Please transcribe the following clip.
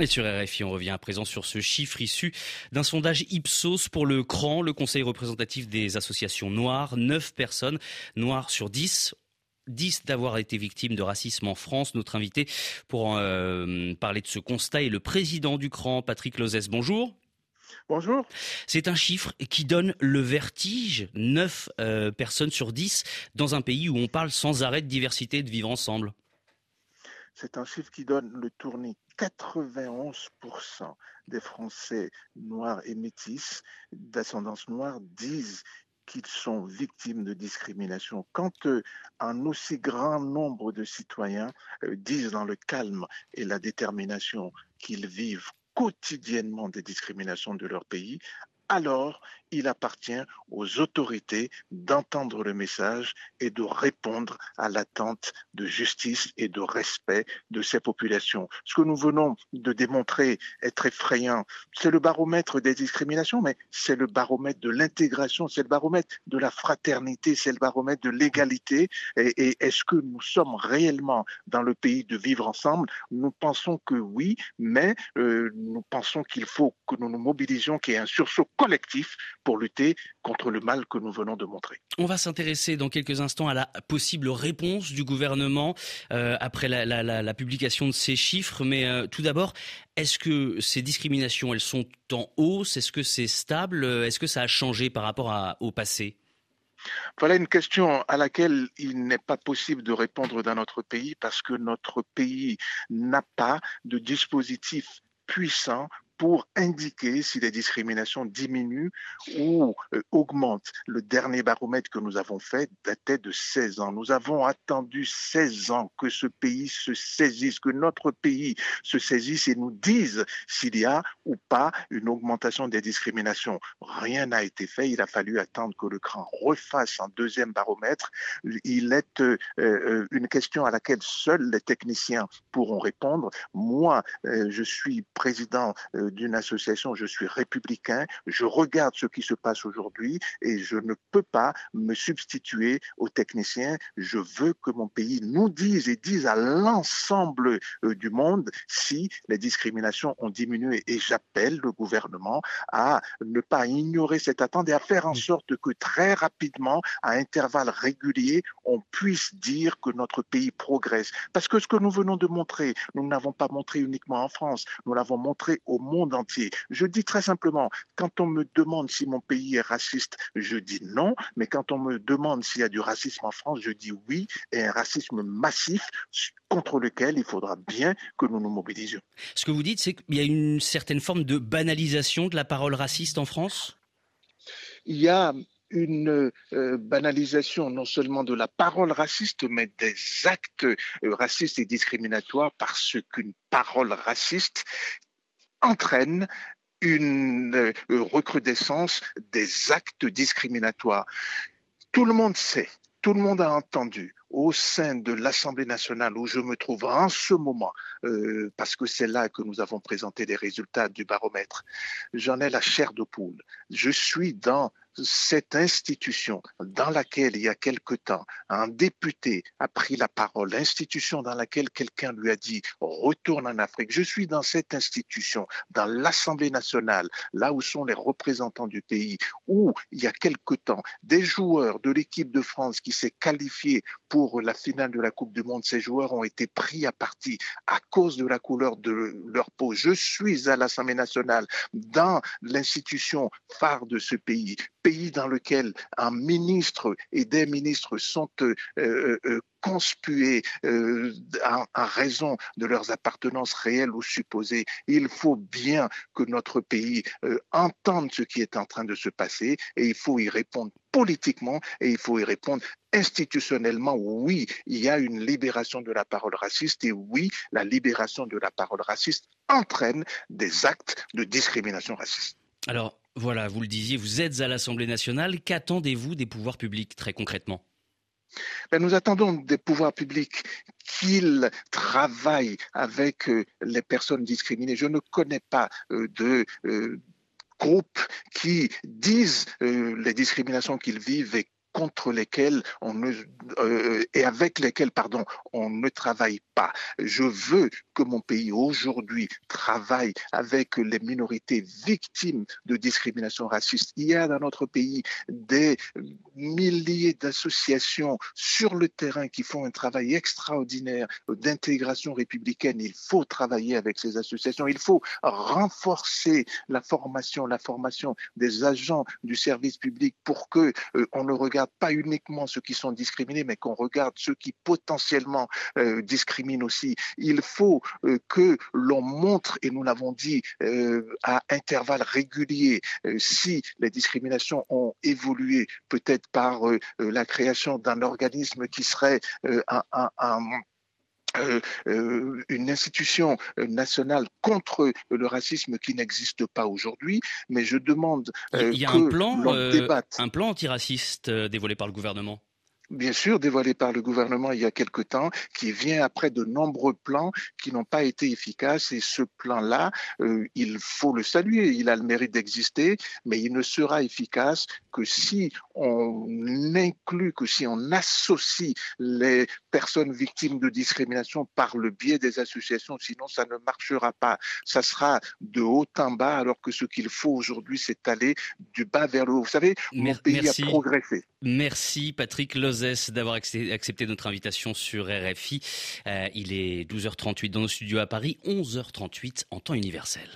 Et sur RFI, on revient à présent sur ce chiffre issu d'un sondage Ipsos pour le CRAN, le Conseil représentatif des associations noires. 9 personnes noires sur 10 10 d'avoir été victimes de racisme en France. Notre invité pour euh, parler de ce constat est le président du CRAN, Patrick Lozès. Bonjour. Bonjour. C'est un chiffre qui donne le vertige. 9 euh, personnes sur 10 dans un pays où on parle sans arrêt de diversité et de vivre ensemble. C'est un chiffre qui donne le tournis. 91% des Français noirs et métis d'ascendance noire disent qu'ils sont victimes de discrimination. Quand euh, un aussi grand nombre de citoyens euh, disent dans le calme et la détermination qu'ils vivent quotidiennement des discriminations de leur pays, alors il appartient aux autorités d'entendre le message et de répondre à l'attente de justice et de respect de ces populations. Ce que nous venons de démontrer est très effrayant. C'est le baromètre des discriminations, mais c'est le baromètre de l'intégration, c'est le baromètre de la fraternité, c'est le baromètre de l'égalité. Et, est-ce que nous sommes réellement dans le pays de vivre ensemble? Nous pensons que oui, mais euh, nous pensons qu'il faut que nous nous mobilisions, qu'il y ait un sursaut collectif pour lutter contre le mal que nous venons de montrer. On va s'intéresser dans quelques instants à la possible réponse du gouvernement euh, après la, publication de ces chiffres. Mais euh, tout d'abord, est-ce que ces discriminations, elles sont en hausse? Est-ce que c'est stable? Est-ce que ça a changé par rapport au passé? Voilà une question à laquelle il n'est pas possible de répondre dans notre pays parce que notre pays n'a pas de dispositif puissant pour indiquer si les discriminations diminuent ou euh, augmentent. Le dernier baromètre que nous avons fait datait de 16 ans. Nous avons attendu 16 ans que ce pays se saisisse, que notre pays se saisisse et nous dise s'il y a ou pas une augmentation des discriminations. Rien n'a été fait. Il a fallu attendre que le CRAN refasse un deuxième baromètre. Il est euh, euh, une question à laquelle seuls les techniciens pourront répondre. Moi, je suis président d'une association, je suis républicain, je regarde ce qui se passe aujourd'hui et je ne peux pas me substituer aux techniciens. Je veux que mon pays nous dise et dise à l'ensemble euh, du monde si les discriminations ont diminué. Et j'appelle le gouvernement à ne pas ignorer cette attente et à faire en sorte que très rapidement, à intervalles réguliers, on puisse dire que notre pays progresse. Parce que ce que nous venons de montrer, nous n'avons pas montré uniquement en France, nous l'avons montré au monde monde entier. Je dis très simplement, quand on me demande si mon pays est raciste, je dis non, mais quand on me demande s'il y a du racisme en France, je dis oui, et un racisme massif contre lequel il faudra bien que nous nous mobilisions. Ce que vous dites, c'est qu'il y a une certaine forme de banalisation de la parole raciste en France? Il y a une euh, banalisation non seulement de la parole raciste, mais des actes euh, racistes et discriminatoires parce qu'une parole raciste entraîne une euh, recrudescence des actes discriminatoires. Tout le monde sait, tout le monde a entendu au sein de l'Assemblée nationale où je me trouve en ce moment, euh, parce que c'est là que nous avons présenté les résultats du baromètre, j'en ai la chair de poule. Je suis dans cette institution dans laquelle il y a quelque temps un député a pris la parole, l'institution dans laquelle quelqu'un lui a dit retourne en Afrique. Je suis dans cette institution, dans l'Assemblée nationale, là où sont les représentants du pays, où il y a quelque temps des joueurs de l'équipe de France qui s'est qualifiée pour la finale de la Coupe du Monde, ces joueurs ont été pris à partie à cause de la couleur de leur peau. Je suis à l'Assemblée nationale, dans l'institution phare de ce pays pays dans lequel un ministre et des ministres sont euh, euh, euh, conspués à, raison de leurs appartenances réelles ou supposées. Il faut bien que notre pays entende ce qui est en train de se passer et il faut y répondre politiquement et il faut y répondre institutionnellement. Oui, il y a une libération de la parole raciste et oui, la libération de la parole raciste entraîne des actes de discrimination raciste. Alors, voilà, vous le disiez, vous êtes à l'Assemblée nationale. Qu'attendez-vous des pouvoirs publics très concrètement? Ben, nous attendons des pouvoirs publics qu'ils travaillent avec euh, les personnes discriminées. Je ne connais pas euh, de euh, groupes qui disent les discriminations qu'ils vivent et contre lesquels on ne, euh, et avec lesquels, pardon, on ne travaille pas. Je veux que mon pays aujourd'hui travaille avec les minorités victimes de discrimination raciste. Il y a dans notre pays des milliers d'associations sur le terrain qui font un travail extraordinaire d'intégration républicaine. Il faut travailler avec ces associations. Il faut renforcer la formation, la formation des agents du service public pour que euh, on ne regarde pas uniquement ceux qui sont discriminés, mais qu'on regarde ceux qui potentiellement euh, discriminent aussi. Il faut euh, que l'on montre, et nous l'avons dit à intervalles réguliers, si les discriminations ont évolué, peut-être par la création d'un organisme qui serait un, euh, euh, une institution nationale contre le racisme qui n'existe pas aujourd'hui, mais je demande euh, Il y a un plan, un plan antiraciste dévoilé par le gouvernement? Bien sûr dévoilé par le gouvernement il y a quelque temps, qui vient après de nombreux plans qui n'ont pas été efficaces. Et ce plan-là, euh, il faut le saluer, il a le mérite d'exister, mais il ne sera efficace que si on que si on associe les personnes victimes de discrimination par le biais des associations, sinon ça ne marchera pas. Ça sera de haut en bas, alors que ce qu'il faut aujourd'hui, c'est aller du bas vers le haut. Vous savez, mon pays a progressé. Merci Patrick Lozès d'avoir accepté notre invitation sur RFI. Euh, il est 12h38 dans nos studios à Paris, 11h38 en temps universel.